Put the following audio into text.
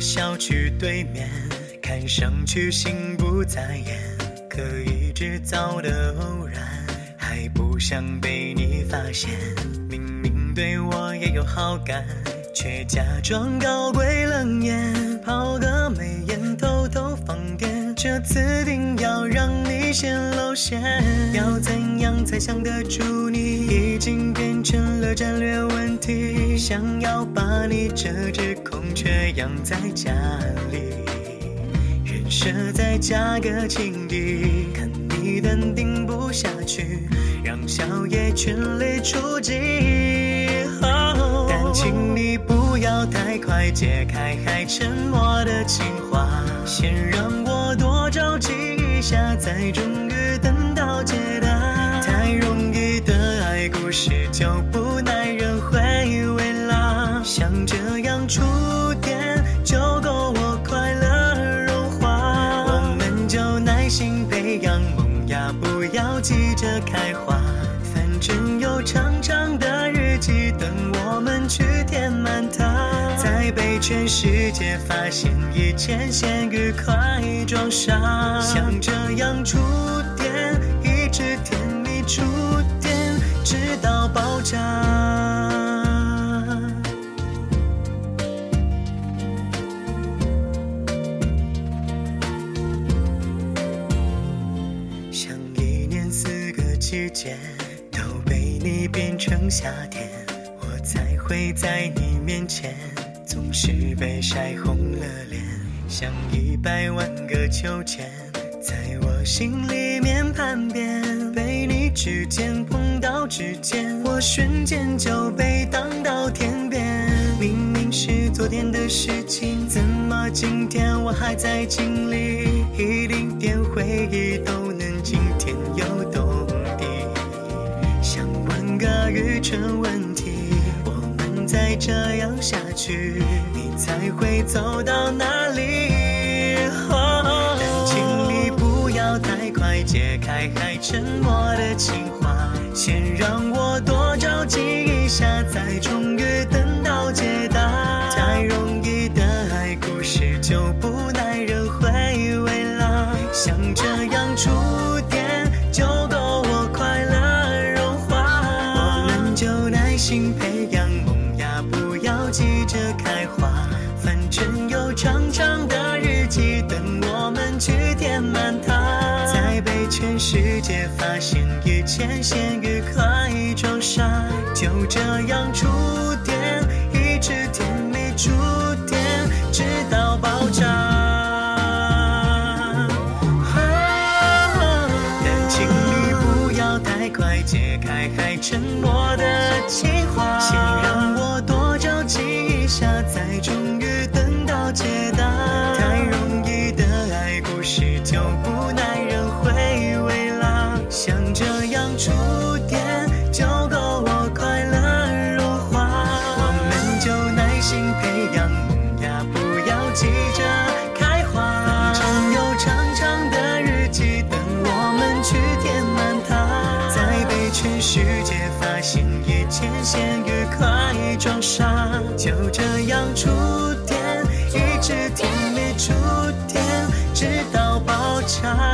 小区对面，看上去心不在焉，刻意制造的偶然，还不想被你发现。明明对我也有好感，却假装高贵冷艳，抛个媚眼偷偷放电，这次定要让你先露馅。要怎样才想得住你？已经变成了战略问题，想要把你这只孔雀养在家里，人设再加个情敌，看你淡定不下去，让小野全力出击。哦但请你不要太快解开还沉默的情话，先让才，终于等到解答。太容易的爱故事就不耐人回味啦，像这样触电就够我快乐融化。我们就耐心培养萌芽，不要急着开花。反正有长长的日记等我们去填，全世界发现，一切先愉快装傻。像这样触电，一直甜蜜触电，直到爆炸。像一年四个季节都被你变成夏天，我才会在你面前总是被晒红了脸。像一百万个秋千在我心里面盘旋，被你指尖碰到指尖，我瞬间就被荡到天边。明明是昨天的事情，怎么今天我还在经历？一丁点回忆都能惊天又动地，像问个愚蠢问。再这样下去，你才会走到哪里？但请你不要太快解开还沉默的情话，先让我多着急一下，再终于等到解答。太容易的爱故事就不耐人回味啦，想着着开花。反正有长长的日记等我们去填满它，再被全世界发现，一切先愉快装傻。就这样触电，一直甜蜜触电，直到爆炸。但请你不要太快解开还沉默的情触电就够我快乐融化。我们就耐心培养萌芽，不要急着开花。反正有长长的日记等我们去填满它，再被全世界发现，一切先愉快装傻。就这样触电，一直甜蜜触电，直到爆炸。